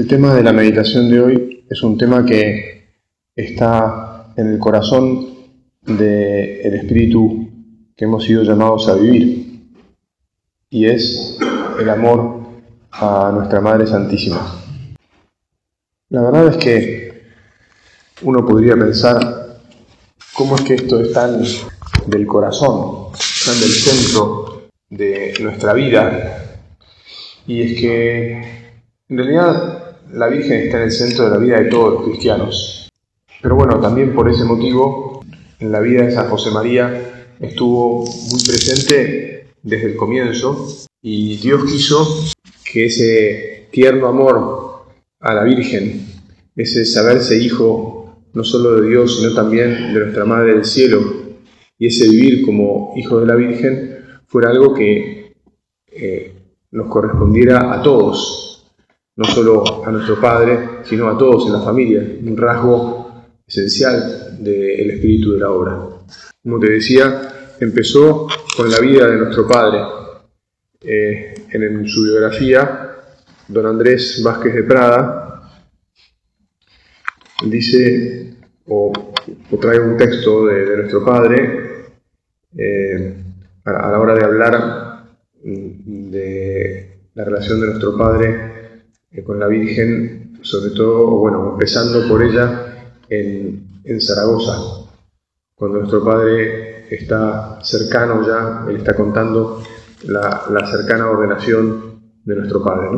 El tema de la meditación de hoy es un tema que está en el corazón del espíritu que hemos sido llamados a vivir y es el amor a nuestra Madre Santísima. La verdad es que uno podría pensar cómo es que esto es tan del corazón, tan del centro de nuestra vida. Y es que en realidad la Virgen está en el centro de la vida de todos los cristianos. Pero bueno, también por ese motivo, en la vida de San José María estuvo muy presente desde el comienzo y Dios quiso que ese tierno amor a la Virgen, ese saberse hijo no solo de Dios, sino también de nuestra Madre del Cielo, y ese vivir como hijo de la Virgen, fuera algo que eh, nos correspondiera a todos, no solo a nuestro Padre, sino a todos en la familia, un rasgo esencial del espíritu de la obra. Como te decía, empezó con la vida de nuestro Padre. Eh, en su biografía, don Andrés Vázquez de Prada dice, o, trae un texto de, nuestro Padre, eh, a la hora de hablar de la relación de nuestro Padre eh, con la Virgen, sobre todo, bueno, empezando por ella en, Zaragoza, cuando nuestro Padre está cercano ya, él está contando la, cercana ordenación de nuestro Padre.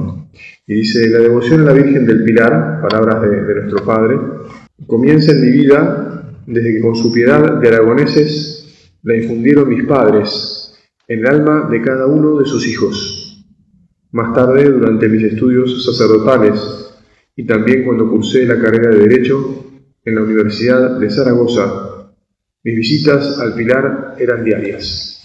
Y dice, la devoción a la Virgen del Pilar, palabras de, de nuestro Padre, comienza en mi vida desde que con su piedad de aragoneses la infundieron mis padres en el alma de cada uno de sus hijos más tarde, durante mis estudios sacerdotales y también cuando cursé la carrera de Derecho en la Universidad de Zaragoza, mis visitas al Pilar eran diarias.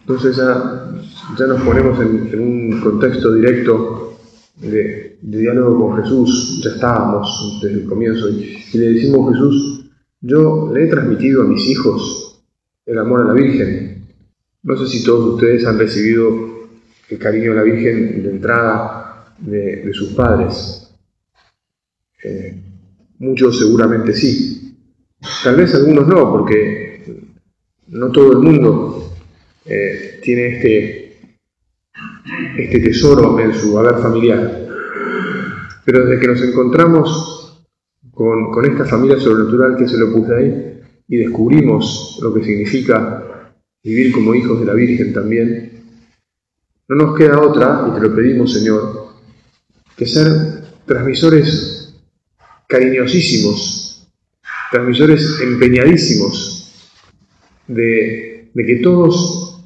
Entonces ya, nos ponemos en, un contexto directo de, diálogo con Jesús, ya estábamos desde el comienzo, y, y le decimos Jesús, yo le he transmitido a mis hijos el amor a la Virgen. No sé si todos ustedes han recibido el cariño a la Virgen de entrada de, sus padres. Eh, muchos seguramente sí. Tal vez algunos no, porque no todo el mundo eh, tiene este, este tesoro en su haber familiar. Pero desde que nos encontramos con, con esta familia sobrenatural que se lo puse ahí y descubrimos lo que significa vivir como hijos de la Virgen también, no nos queda otra, y te lo pedimos Señor, que ser transmisores cariñosísimos, transmisores empeñadísimos de, que todos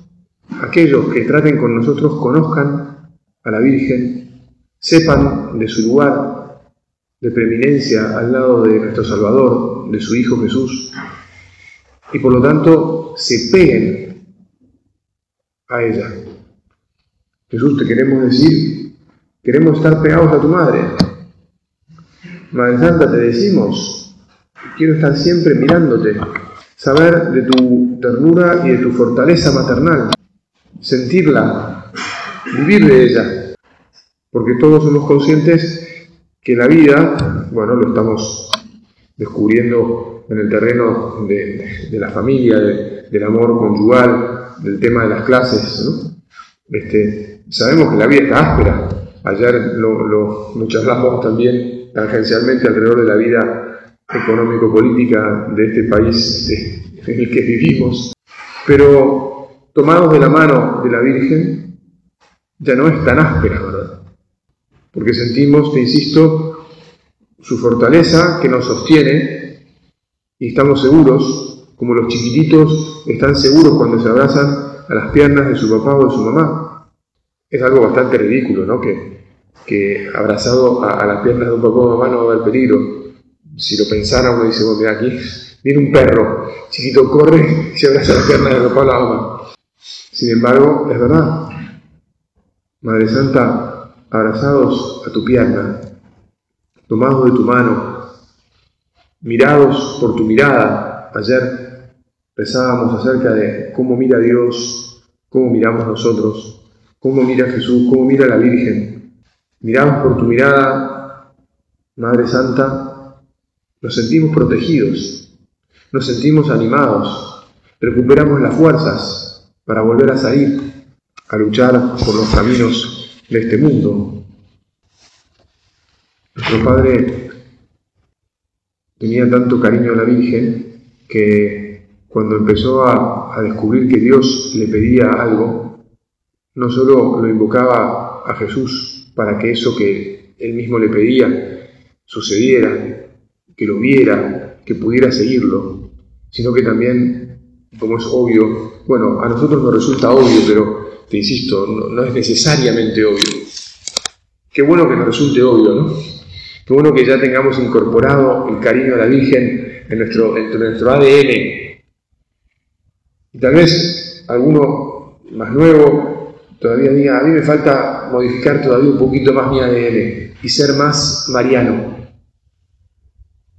aquellos que traten con nosotros conozcan a la Virgen, sepan de su lugar de preeminencia al lado de nuestro Salvador, de su Hijo Jesús, y por lo tanto se peguen a ella, Jesús, te queremos decir, queremos estar pegados a tu madre. Madre Santa, te decimos, quiero estar siempre mirándote, saber de tu ternura y de tu fortaleza maternal, sentirla, vivir de ella, porque todos somos conscientes que la vida, bueno, lo estamos descubriendo en el terreno de, la familia, del amor conyugal, del tema de las clases, ¿no? Este, Sabemos que la vida está áspera. Ayer lo, lo, también tangencialmente alrededor de la vida económico-política de este país en el que vivimos. Pero tomados de la mano de la Virgen, ya no es tan áspera, ¿verdad? Porque sentimos, te insisto, su fortaleza que nos sostiene y estamos seguros, como los chiquititos están seguros cuando se abrazan a las piernas de su papá o de su mamá es algo bastante ridículo, ¿no? Que, que abrazado a, las piernas de un papá o mamá no va a haber peligro. Si lo pensara, uno dice, bueno, mira aquí, viene un perro, chiquito corre y se abraza las piernas de papá o la mamá. Sin embargo, es verdad. Madre Santa, abrazados a tu pierna, tomados de tu mano, mirados por tu mirada. Ayer pensábamos acerca de cómo mira Dios, cómo miramos nosotros cómo mira Jesús, cómo mira la Virgen. miramos por tu mirada, Madre Santa, nos sentimos protegidos, nos sentimos animados, recuperamos las fuerzas para volver a salir, a luchar por los caminos de este mundo. Nuestro Padre tenía tanto cariño a la Virgen que cuando empezó a, a descubrir que Dios le pedía algo, no solo lo invocaba a Jesús para que eso que él mismo le pedía sucediera, que lo viera, que pudiera seguirlo, sino que también, como es obvio, bueno, a nosotros nos resulta obvio, pero te insisto, no, es necesariamente obvio. Qué bueno que nos resulte obvio, ¿no? Qué bueno que ya tengamos incorporado el cariño a la Virgen en nuestro, en nuestro ADN. Y tal vez alguno más nuevo todavía diga, a mí me falta modificar todavía un poquito más mi ADN y ser más mariano.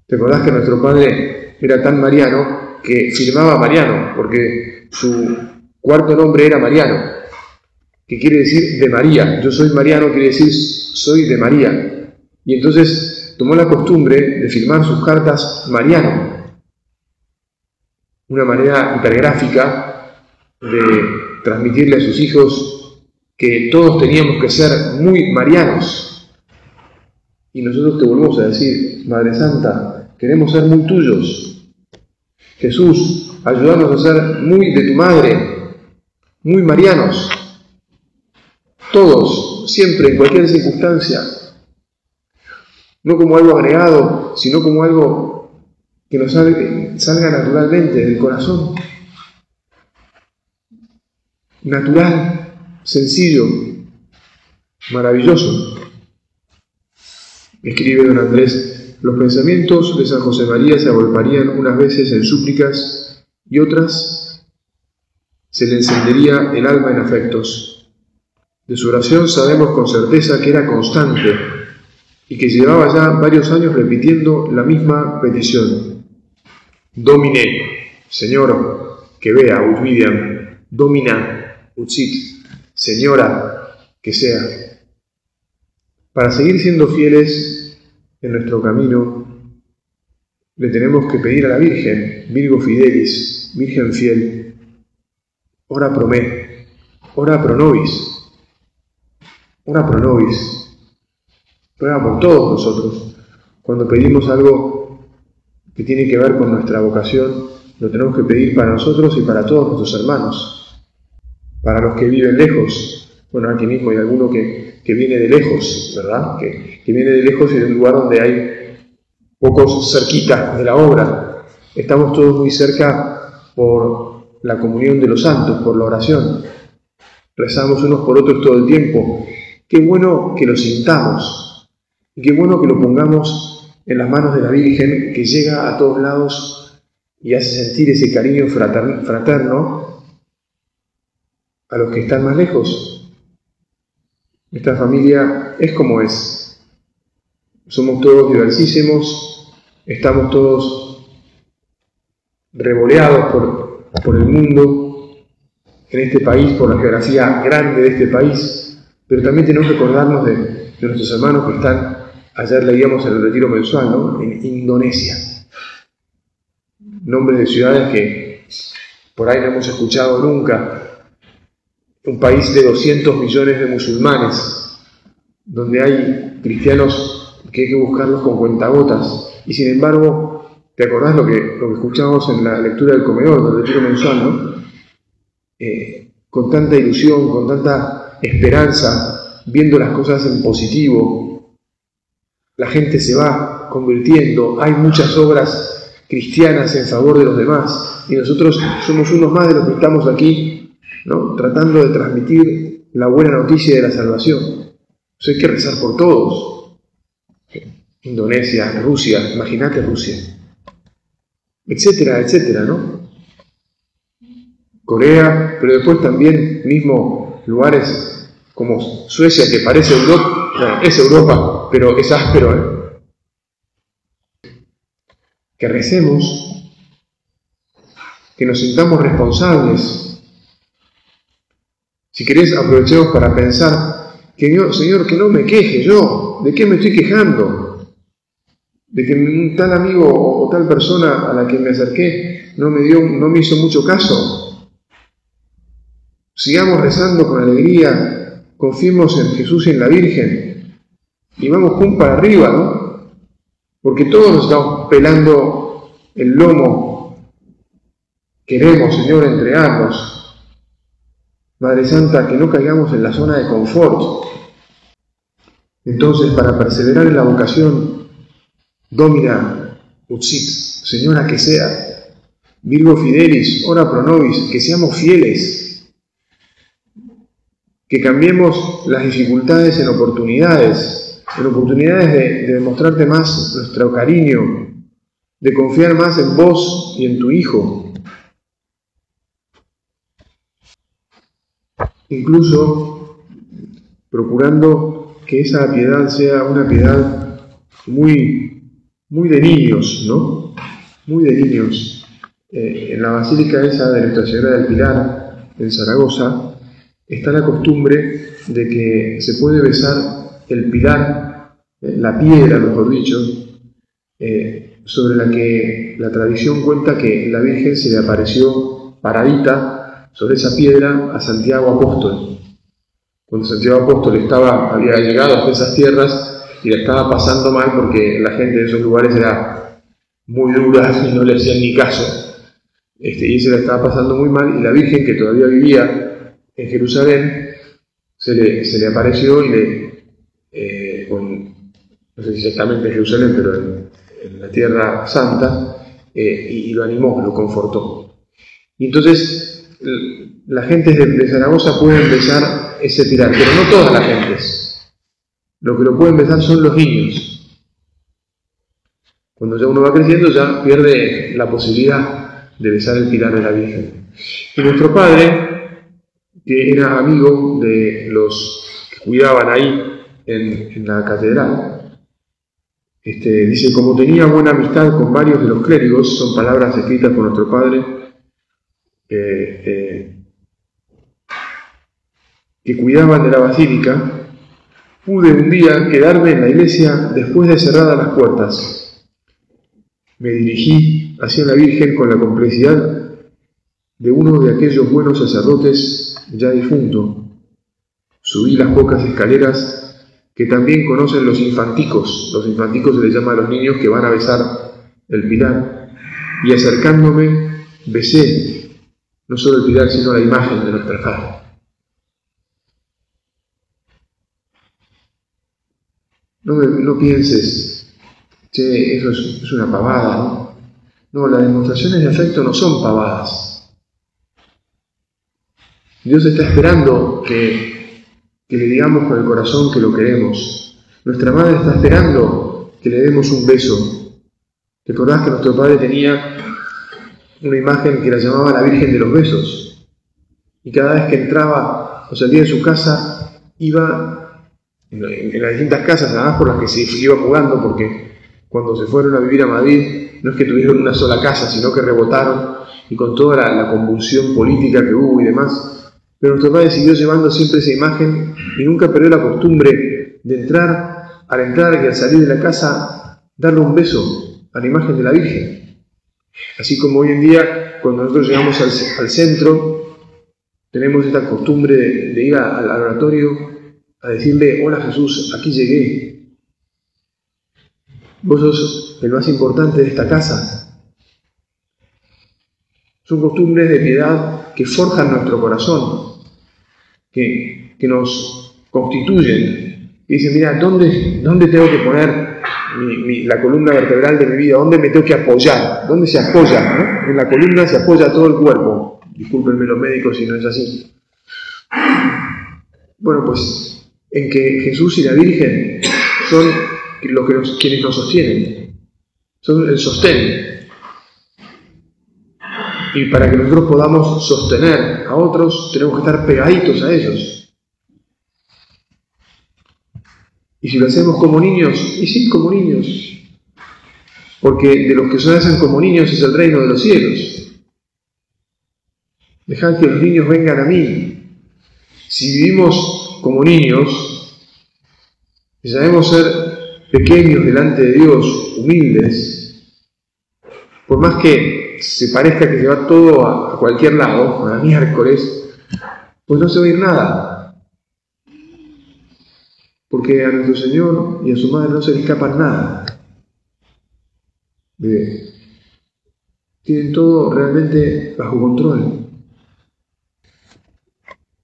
¿Te acordás que nuestro padre era tan mariano que firmaba Mariano, porque su cuarto nombre era Mariano, que quiere decir de María. Yo soy Mariano, quiere decir soy de María. Y entonces tomó la costumbre de firmar sus cartas Mariano, una manera hipergráfica de transmitirle a sus hijos que todos teníamos que ser muy marianos. Y nosotros te volvemos a decir, Madre Santa, queremos ser muy tuyos. Jesús, ayúdanos a ser muy de tu madre, muy marianos. Todos, siempre, en cualquier circunstancia. No como algo agregado, sino como algo que nos salga, salga naturalmente del corazón. Natural sencillo, maravilloso. Escribe don Andrés, los pensamientos de San José María se agolparían unas veces en súplicas y otras se le encendería el alma en afectos. De su oración sabemos con certeza que era constante y que llevaba ya varios años repitiendo la misma petición. Domine, Señor, que vea, ut domina, utsit, señora que sea, para seguir siendo fieles en nuestro camino, le tenemos que pedir a la Virgen, Virgo Fidelis, Virgen fiel, ora pro me, ora pro nobis, ora pro nobis, ruega por todos nosotros. Cuando pedimos algo que tiene que ver con nuestra vocación, lo tenemos que pedir para nosotros y para todos nuestros hermanos para los que viven lejos. Bueno, aquí mismo hay alguno que, viene de lejos, ¿verdad? Que, viene de lejos y de un lugar donde hay pocos cerquita de la obra. Estamos todos muy cerca por la comunión de los santos, por la oración. Rezamos unos por otros todo el tiempo. Qué bueno que lo sintamos y qué bueno que lo pongamos en las manos de la Virgen que llega a todos lados y hace sentir ese cariño fraterno a los que están más lejos. Esta familia es como es. Somos todos diversísimos, estamos todos revoleados por, por el mundo, en este país, por la geografía grande de este país, pero también tenemos que recordarnos de, de nuestros hermanos que están, ayer leíamos el retiro mensual, ¿no? en Indonesia. Nombres de ciudades que por ahí no hemos escuchado nunca, un país de 200 millones de musulmanes, donde hay cristianos que hay que buscarlos con cuentagotas, y sin embargo, ¿te acordás lo que, lo que escuchamos en la lectura del comedor, del retiro mensual, ¿no? Eh, con tanta ilusión, con tanta esperanza, viendo las cosas en positivo, la gente se va convirtiendo, hay muchas obras cristianas en favor de los demás, y nosotros somos unos más de los que estamos aquí tratando de transmitir la buena noticia de la salvación. Eso hay que rezar por todos. Indonesia, Rusia, imagínate Rusia, etcétera, etcétera, ¿no? Corea, pero después también mismo lugares como Suecia, que parece Europa, es Europa, pero es áspero, ¿eh? Que recemos, que nos sintamos responsables si querés, aprovechemos para pensar que Señor, que no me queje yo, ¿de qué me estoy quejando? De que tal amigo o tal persona a la que me acerqué no me dio, no me hizo mucho caso. Sigamos rezando con alegría, confiemos en Jesús y en la Virgen y vamos juntos para arriba, ¿no? Porque todos nos estamos pelando el lomo. Queremos, Señor, entregarnos Madre Santa, que no caigamos en la zona de confort. Entonces, para perseverar en la vocación, Domina Utsit, Señora que sea, Virgo Fidelis, Ora Pro Nobis, que seamos fieles, que cambiemos las dificultades en oportunidades, en oportunidades de, de demostrarte más nuestro cariño, de confiar más en vos y en tu Hijo, incluso procurando que esa piedad sea una piedad muy, muy de niños, ¿no? Muy de niños. Eh, en la basílica esa de Nuestra Señora del Pilar, en Zaragoza, está la costumbre de que se puede besar el pilar, eh, la piedra, mejor dicho, eh, sobre la que la tradición cuenta que la Virgen se le apareció paradita sobre esa piedra a Santiago Apóstol. Cuando Santiago Apóstol estaba, había llegado a esas tierras y la estaba pasando mal porque la gente de esos lugares era muy dura y no le hacían ni caso. Este, y se la estaba pasando muy mal y la Virgen que todavía vivía en Jerusalén se le, se le apareció y le, no sé si exactamente en Jerusalén, pero en, la Tierra Santa, eh, y, lo animó, lo confortó. Y entonces la gente de, Zaragoza puede empezar ese pilar, pero no todas las gentes. Lo que lo pueden empezar son los niños. Cuando ya uno va creciendo ya pierde la posibilidad de besar el pilar de la Virgen. Y nuestro padre, que era amigo de los que cuidaban ahí en, la catedral, este, dice, como tenía buena amistad con varios de los clérigos, son palabras escritas por nuestro padre, eh, que cuidaban de la basílica, pude un día quedarme en la iglesia después de cerradas las puertas. Me dirigí hacia la Virgen con la complicidad de uno de aquellos buenos sacerdotes ya difunto. Subí las pocas escaleras que también conocen los infanticos. Los infanticos se les llama a los niños que van a besar el pilar. Y acercándome, besé no solo el pilar, sino la imagen de nuestra Padre. No, no pienses, che, eso es, una pavada, ¿no? No, las demostraciones de afecto no son pavadas. Dios está esperando que, que le digamos con el corazón que lo queremos. Nuestra madre está esperando que le demos un beso. ¿Recordás que nuestro padre tenía una imagen que la llamaba la Virgen de los Besos. Y cada vez que entraba o salía de su casa, iba en, las distintas casas, nada más por las que se iba jugando, porque cuando se fueron a vivir a Madrid, no es que tuvieron una sola casa, sino que rebotaron y con toda la, convulsión política que hubo y demás. Pero nuestro padre siguió llevando siempre esa imagen y nunca perdió la costumbre de entrar, al entrar y al salir de la casa, darle un beso a la imagen de la Virgen. Así como hoy en día, cuando nosotros llegamos al, centro, tenemos esta costumbre de, ir al oratorio a decirle, hola Jesús, aquí llegué. Vos sos el más importante de esta casa. Son costumbres de piedad que forjan nuestro corazón, que, nos constituyen. Y dicen, mira, ¿dónde, ¿dónde tengo que poner la columna vertebral de mi vida, ¿dónde me tengo que apoyar? ¿Dónde se apoya? En la columna se apoya todo el cuerpo. Discúlpenme los médicos si no es así. Bueno, pues en que Jesús y la Virgen son los que quienes nos sostienen, son el sostén. Y para que nosotros podamos sostener a otros, tenemos que estar pegaditos a ellos. Y si lo hacemos como niños, y sí, como niños, porque de los que se hacen como niños es el reino de los cielos. Dejad que los niños vengan a mí. Si vivimos como niños, Si sabemos ser pequeños delante de Dios, humildes, por más que se parezca que se va todo a, cualquier lado, a miércoles, pues no se va a nada. Porque a nuestro Señor y a su Madre no se le escapan nada. tienen todo realmente bajo control.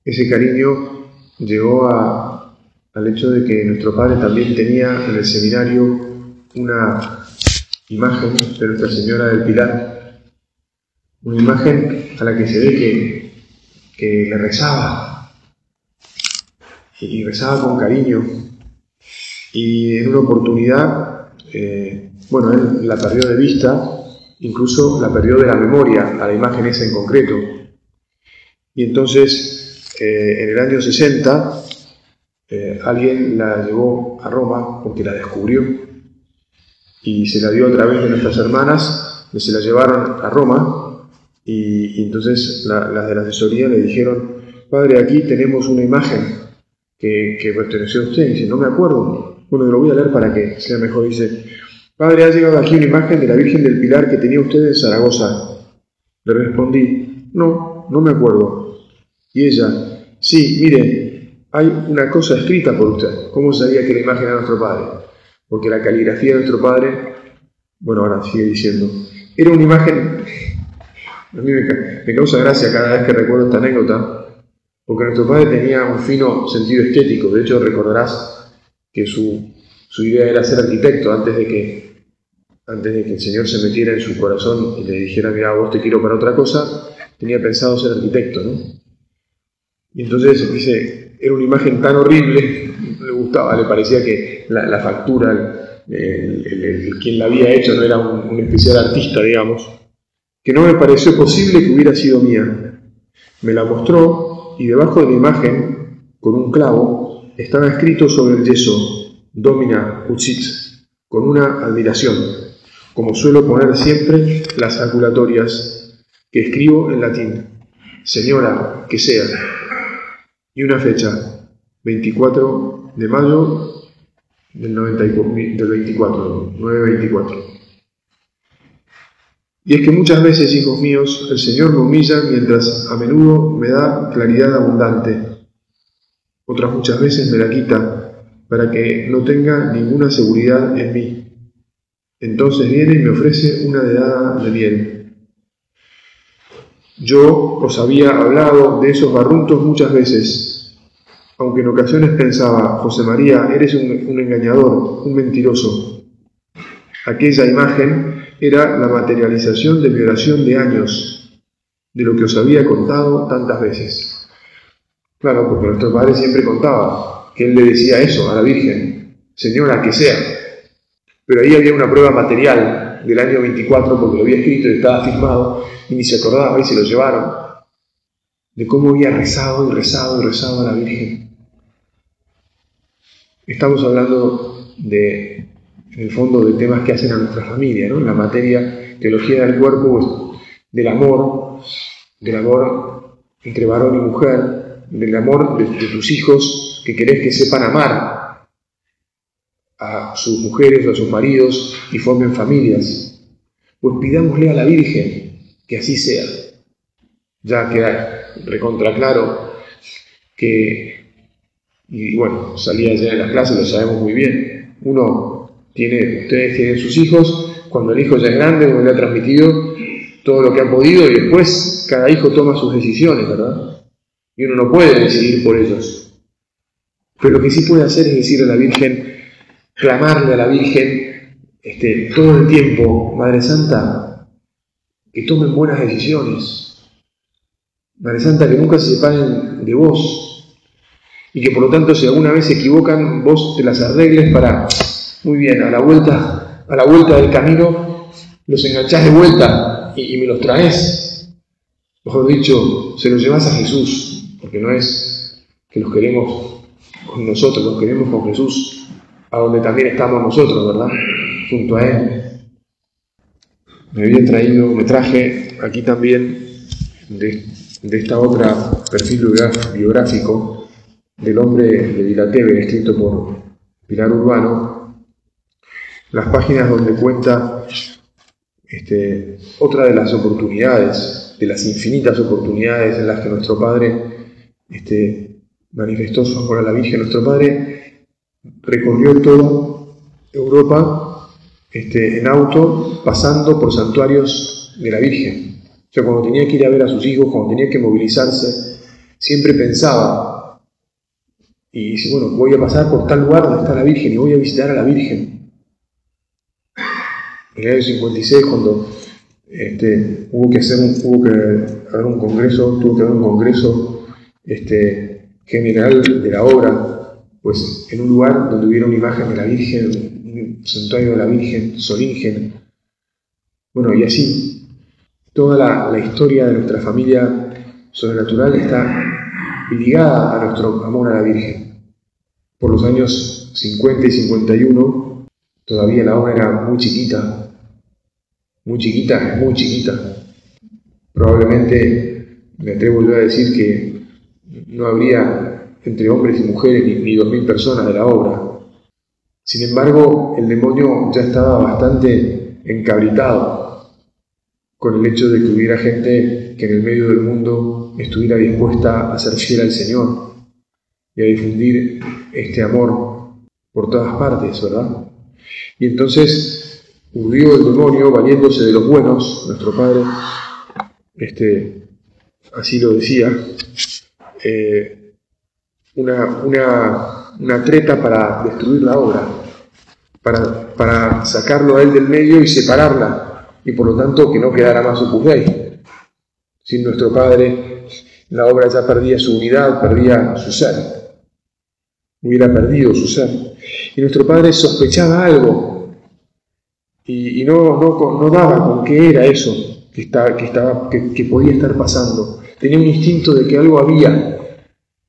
Ese cariño llegó al hecho de que nuestro padre también tenía en el seminario una imagen de Nuestra Señora del Pilar, una imagen a la que se ve que, le rezaba. Y rezaba con cariño. Y en una oportunidad, eh, bueno, él la perdió de vista, incluso la perdió de la memoria a la imagen esa en concreto. Y entonces en el año 60 eh, alguien la llevó a Roma porque la descubrió. Y se la dio a través de nuestras hermanas, que se la llevaron a Roma y, entonces las de la asesoría le dijeron, padre, aquí tenemos una imagen que, perteneció a usted. Y dice, no me acuerdo. Bueno, lo voy a leer para que sea mejor. Dice, padre, ha llegado aquí una imagen de la Virgen del Pilar que tenía usted en Zaragoza. Le respondí, no, no me acuerdo. Y ella, Sí, mire, hay una cosa escrita por usted. ¿Cómo sabía que la imagen era nuestro padre? Porque la caligrafía de nuestro padre, bueno, ahora sigue diciendo, era una imagen, a mí me, causa gracia cada vez que recuerdo esta anécdota, porque nuestro padre tenía un fino sentido estético. De hecho, recordarás que su, su idea era ser arquitecto antes de que antes de que el Señor se metiera en su corazón y le dijera, mira, vos te quiero para otra cosa, tenía pensado ser arquitecto, ¿no? Y entonces dice, era una imagen tan horrible, no le gustaba, le parecía que la, factura, el, quien la había hecho no era un, especial artista, digamos, que no me pareció posible que hubiera sido mía. Me la mostró y debajo de la imagen, con un clavo, estaba escrito sobre el yeso, Domina Ucit, con una admiración, como suelo poner siempre las aculatorias que escribo en latín. Señora, que sea y una fecha, 24 de mayo del, 94, del 24, 924. Y es que muchas veces, hijos míos, el Señor me humilla mientras a menudo me da claridad abundante. Otras muchas veces me la quita para que no tenga ninguna seguridad en mí. Entonces viene y me ofrece una dedada de miel. Yo os había hablado de esos barruntos muchas veces, aunque en ocasiones pensaba, José María, eres un, engañador, un mentiroso. Aquella imagen era la materialización de mi oración de años, de lo que os había contado tantas veces. Claro, porque nuestro padre siempre contaba que él le decía eso a la Virgen, Señora, que sea. Pero ahí había una prueba material del año 24, porque lo había escrito y estaba firmado, y ni se acordaba y se lo llevaron, de cómo había rezado y rezado y rezado a la Virgen. Estamos hablando de, en el fondo, de temas que hacen a nuestra familia, ¿no? La materia teología del cuerpo, del amor, del amor entre varón y mujer, del amor de, tus hijos que querés que sepan amar a sus mujeres o a sus maridos y formen familias. Pues pidámosle a la Virgen que así sea. Ya queda recontra claro que, y bueno, salía ya en las clases, lo sabemos muy bien, uno tiene, ustedes tienen sus hijos, cuando el hijo ya es grande, uno le ha transmitido todo lo que ha podido y después cada hijo toma sus decisiones, ¿verdad? Y uno no puede decidir por ellos. Pero lo que sí puede hacer es decir a la Virgen, clamarle a la Virgen este, todo el tiempo, Madre Santa, que tomen buenas decisiones. Madre Santa, que nunca se separen de vos. Y que por lo tanto, si alguna vez se equivocan, vos te las arregles para, muy bien, a la vuelta, a la vuelta del camino, los enganchás de vuelta y, me los traes. Mejor dicho, se los llevas a Jesús, porque no es que los queremos con nosotros, los queremos con Jesús, a donde también estamos nosotros, ¿verdad? Junto a Él me había traído, me traje aquí también de, esta otra perfil biográfico del hombre de Vilateve, escrito por Pilar Urbano, las páginas donde cuenta este, otra de las oportunidades, de las infinitas oportunidades en las que nuestro Padre este, manifestó su amor a la Virgen. Nuestro Padre recorrió toda Europa este, en auto, pasando por santuarios de la Virgen. O sea, cuando tenía que ir a ver a sus hijos, cuando tenía que movilizarse, siempre pensaba, y dice, bueno, voy a pasar por tal lugar donde está la Virgen y voy a visitar a la Virgen. En el año 56, cuando este, hubo que hacer un, hubo que haber un congreso, tuvo un congreso este, general de la obra, pues en un lugar donde hubiera una imagen de la Virgen, un santuario de la Virgen, Solingen. Bueno, y así, toda la, historia de nuestra familia sobrenatural está ligada a nuestro amor a la Virgen. Por los años 50 y 51, todavía la obra era muy chiquita, muy chiquita, muy chiquita. Probablemente me atrevo a decir que no habría entre hombres y mujeres ni, dos mil personas de la obra. Sin embargo, el demonio ya estaba bastante encabritado con el hecho de que hubiera gente que en el medio del mundo estuviera dispuesta a ser fiel al Señor y a difundir este amor por todas partes, ¿verdad? Y entonces urdió el demonio valiéndose de los buenos, nuestro Padre, este, así lo decía, eh, una, una, treta para destruir la obra, para, para, sacarlo a él del medio y separarla, y por lo tanto que no quedara más Opus Dei. Sin nuestro Padre, la obra ya perdía su unidad, perdía su ser, hubiera perdido su ser. Y nuestro Padre sospechaba algo, y, no, no, daba con qué era eso que, estaba, que, estaba, que podía estar pasando tenía un instinto de que algo había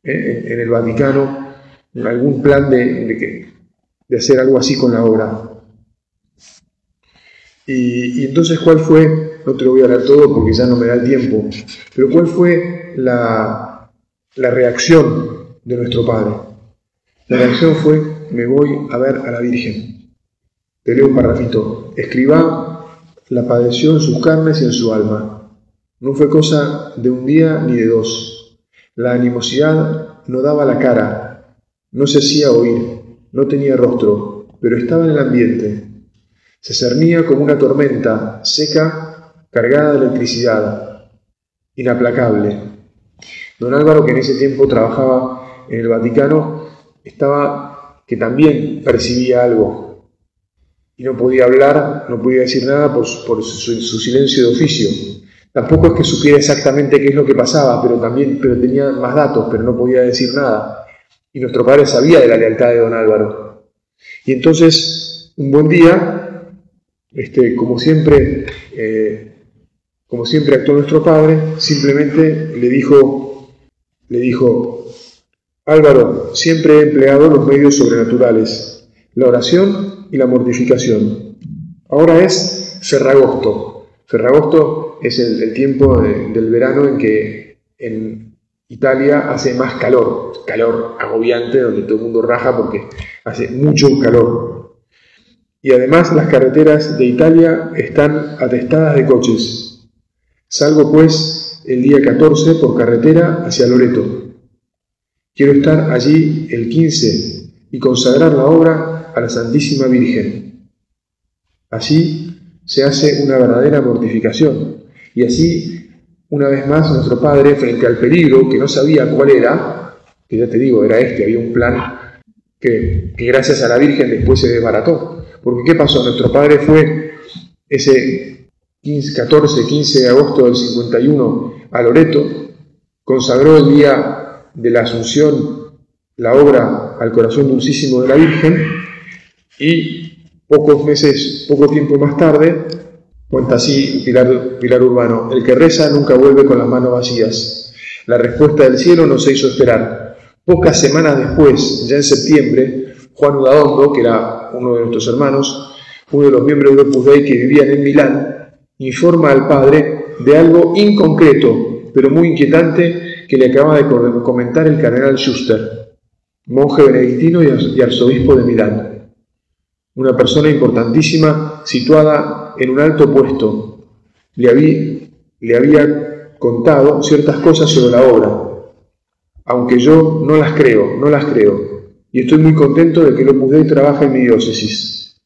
eh, en el Vaticano, algún plan de, de, hacer algo así con la obra. Y, entonces, ¿cuál fue? No te lo voy a hablar todo porque ya no me da el tiempo, pero ¿cuál fue la, la reacción de nuestro Padre? La reacción fue, me voy a ver a la Virgen. Te leo un parrafito. Escriba, la padeció en sus carnes y en su alma no fue cosa de un día ni de dos. La animosidad no daba la cara, no se hacía oír, no tenía rostro, pero estaba en el ambiente. Se cernía como una tormenta seca, cargada de electricidad, inaplacable. Don Álvaro, que en ese tiempo trabajaba en el Vaticano, estaba que también percibía algo y no podía hablar, no podía decir nada por, su silencio de oficio. Tampoco es que supiera exactamente qué es lo que pasaba, pero también pero tenía más datos, pero no podía decir nada. Y nuestro padre sabía de la lealtad de don Álvaro. Y entonces, un buen día, este, como siempre, eh, como siempre actuó nuestro padre, simplemente le dijo, le dijo, Álvaro, siempre he empleado los medios sobrenaturales, la oración y la mortificación. Ahora es Ferragosto. Ferragosto es el, tiempo del verano en que en Italia hace más calor, calor agobiante, donde todo el mundo raja porque hace mucho calor. Y además las carreteras de Italia están atestadas de coches. Salgo pues el día 14 por carretera hacia Loreto. Quiero estar allí el 15 y consagrar la obra a la Santísima Virgen. Así se hace una verdadera mortificación, y así, una vez más, nuestro Padre, frente al peligro que no sabía cuál era, que ya te digo, era este, había un plan que, gracias a la Virgen después se desbarató. Porque ¿qué pasó? Nuestro Padre fue ese 15, 14, 15 de agosto del 51 a Loreto, consagró el día de la Asunción la obra al corazón dulcísimo de la Virgen y pocos meses, poco tiempo más tarde, Cuenta así Pilar, Pilar Urbano, el que reza nunca vuelve con las manos vacías. La respuesta del cielo no se hizo esperar. Pocas semanas después, ya en septiembre, Juan Udaondo, que era uno de nuestros hermanos, uno de los miembros de Opus Dei que vivían en Milán, informa al padre de algo inconcreto, pero muy inquietante, que le acaba de comentar el cardenal Schuster. Monje benedictino y arzobispo de Milán, una persona importantísima situada en un alto puesto. Le había, le había contado ciertas cosas sobre la obra, aunque yo no las creo, no las creo, y estoy muy contento de que lo y trabaje en mi diócesis.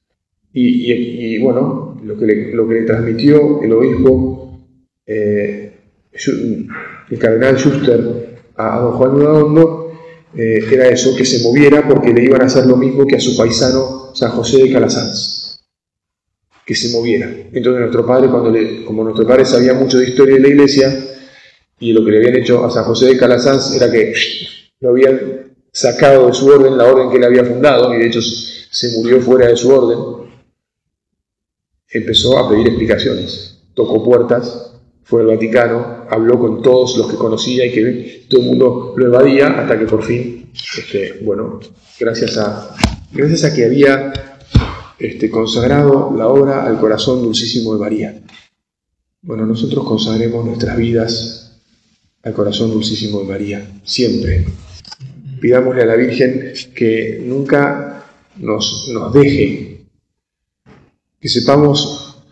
Y, bueno, lo que, le, lo que, le, transmitió el obispo, eh, el cardenal Schuster, a, don Juan Udadondo, eh, era eso, que se moviera porque le iban a hacer lo mismo que a su paisano San José de Calasanz, que se moviera. Entonces nuestro padre, cuando le, como nuestro padre sabía mucho de historia de la iglesia, y lo que le habían hecho a San José de Calasanz era que lo habían sacado de su orden, la orden que él había fundado, y de hecho se murió fuera de su orden, empezó a pedir explicaciones, tocó puertas, fue al Vaticano, habló con todos los que conocía y que todo el mundo lo evadía hasta que por fin, este, bueno, gracias a, gracias a que había este, consagrado la obra al corazón dulcísimo de María. Bueno, nosotros consagremos nuestras vidas al corazón dulcísimo de María, siempre. Pidámosle a la Virgen que nunca nos, nos deje, que sepamos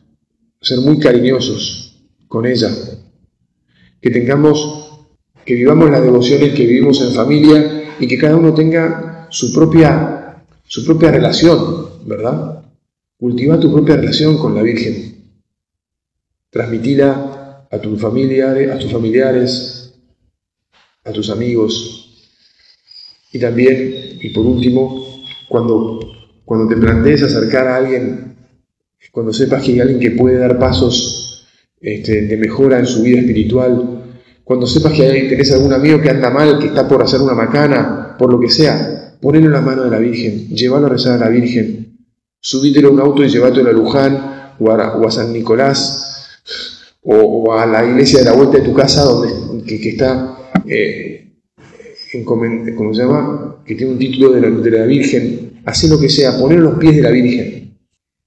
ser muy cariñosos con ella. Que tengamos, que vivamos las devociones que vivimos en familia y que cada uno tenga su propia, su propia relación, ¿verdad? Cultiva tu propia relación con la Virgen. Transmitila a tus familiares, a tus familiares, a tus amigos. Y también, y por último, cuando, cuando te plantees acercar a alguien, cuando sepas que hay alguien que puede dar pasos este, de mejora en su vida espiritual, cuando sepas que tenés algún amigo que anda mal, que está por hacer una macana, por lo que sea, ponelo en la mano de la Virgen, llévalo a rezar a la Virgen, subítelo a un auto y llévatelo a Luján o a, San Nicolás o, a la iglesia de la vuelta de tu casa donde, que, está, eh, ¿cómo se llama? Que tiene un título de la, de la Virgen, haz lo que sea, ponelo en los pies de la Virgen.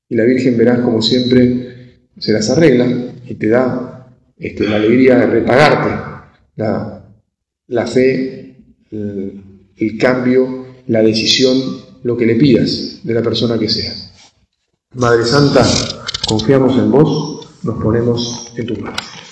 Y la Virgen verás como siempre se las arregla y te da este, la alegría de repagarte la, fe, el, el cambio, la decisión, lo que le pidas de la persona que sea. Madre Santa, confiamos en vos, nos ponemos en tus manos.